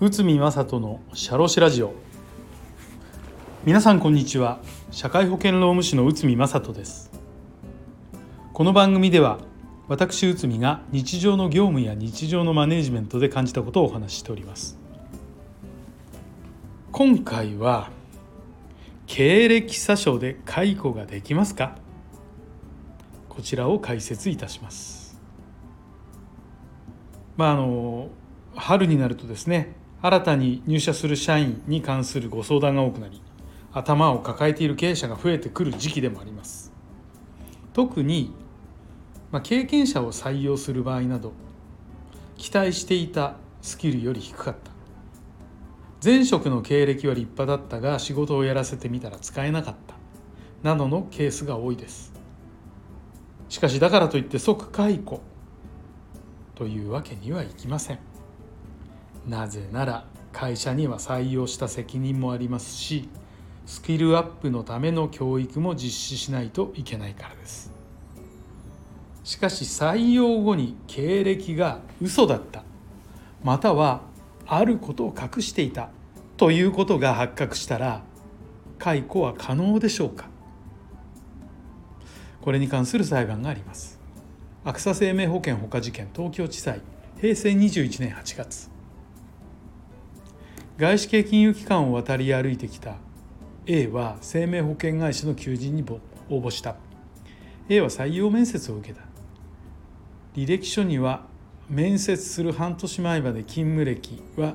内海正人のシャロシラジオ。皆さんこんにちは。社会保険労務士の内海正人です。この番組では私内海が日常の業務や日常のマネジメントで感じたことをお話ししております。今回は経歴詐称で解雇ができますか？こちらを解説いたします。まああの春になるとですね新たに入社する社員に関するご相談が多くなり頭を抱えている経営者が増えてくる時期でもあります。特に、まあ、経験者を採用する場合など期待していたスキルより低かった。前職の経歴は立派だったが仕事をやらせてみたら使えなかった。などのケースが多いです。しかしだからといって即解雇というわけにはいきません。なぜなら会社には採用した責任もありますしスキルアップのための教育も実施しないといけないからです。しかし採用後に経歴が嘘だったまたはあることを隠していたということが発覚したら解雇は可能でしょうか？これに関する裁判があります。アクサ生命保険ほか事件東京地裁平成21年8月。外資系金融機関を渡り歩いてきた A は生命保険会社の求人に応募した。A は採用面接を受けた。履歴書には面接する半年前まで勤務歴は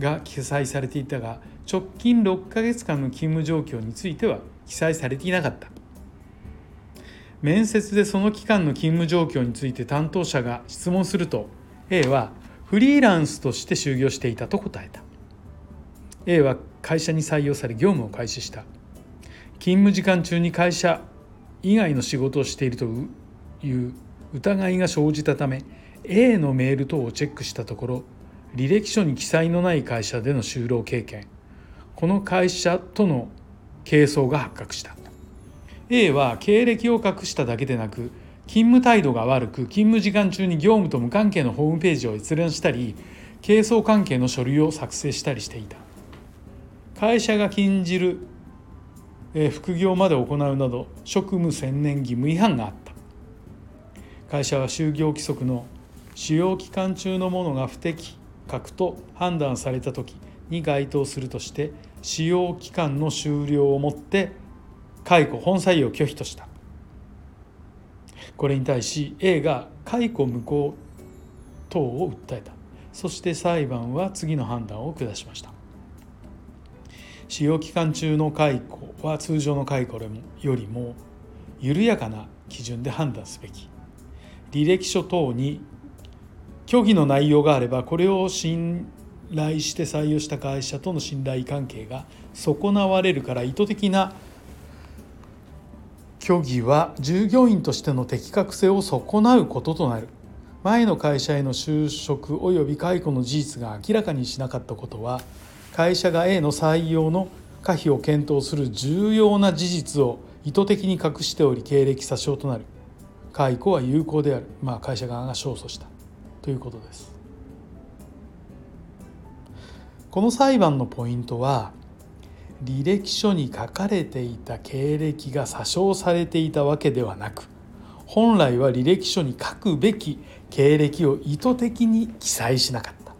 が記載されていたが直近6ヶ月間の勤務状況については記載されていなかった。面接でその期間の勤務状況について担当者が質問すると A はフリーランスとして就業していたと答えた。A は会社に採用され業務を開始した。勤務時間中に会社以外の仕事をしているという疑いが生じたため A のメール等をチェックしたところ履歴書に記載のない会社での就労経験この会社との係争が発覚した。A は経歴を隠しただけでなく勤務態度が悪く勤務時間中に業務と無関係のホームページを閲覧したり係争関係の書類を作成したりしていた。会社が禁じる副業まで行うなど職務専念義務違反があった。会社は就業規則の使用期間中のものが不適格と判断された時に該当するとして使用期間の終了をもって解雇本採用拒否とした。これに対し A が解雇無効等を訴えた。そして裁判は次の判断を下しました。使用期間中の解雇は通常の解雇よりも緩やかな基準で判断すべき。履歴書等に虚偽の内容があればこれを信頼して採用した会社との信頼関係が損なわれるから意図的な虚偽は従業員としての適格性を損なうこととなる。前の会社への就職及び解雇の事実が明らかにしなかったことは会社が A の採用の可否を検討する重要な事実を意図的に隠しており経歴詐称となる。解雇は有効である、まあ、会社側が勝訴した。ということです。この裁判のポイントは履歴書に書かれていた経歴が詐称されていたわけではなく本来は履歴書に書くべき経歴を意図的に記載しなかった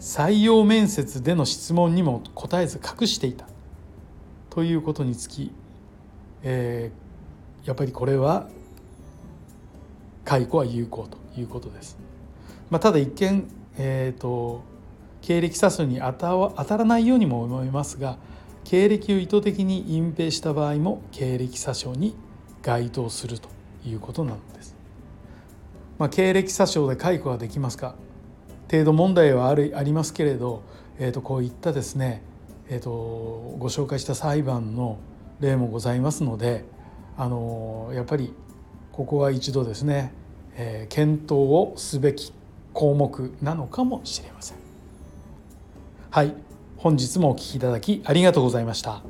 採用面接での質問にも答えず隠していたということにつき、えー、やっぱりこれは解雇は有効ということです。まあ、ただ一見、えーと経歴詐称に当た当たらないようにも思いますが経歴を意図的に隠蔽した場合も経歴詐称に該当するということなのです。まあ、経歴詐称で解雇ができますか？程度問題はあるありますけれど、えー、とこういったですね、えー、とご紹介した裁判の例もございますのであのやっぱりここは一度ですね、えー、検討をすべき項目なのかもしれません。はい本日もお聴きいただきありがとうございました。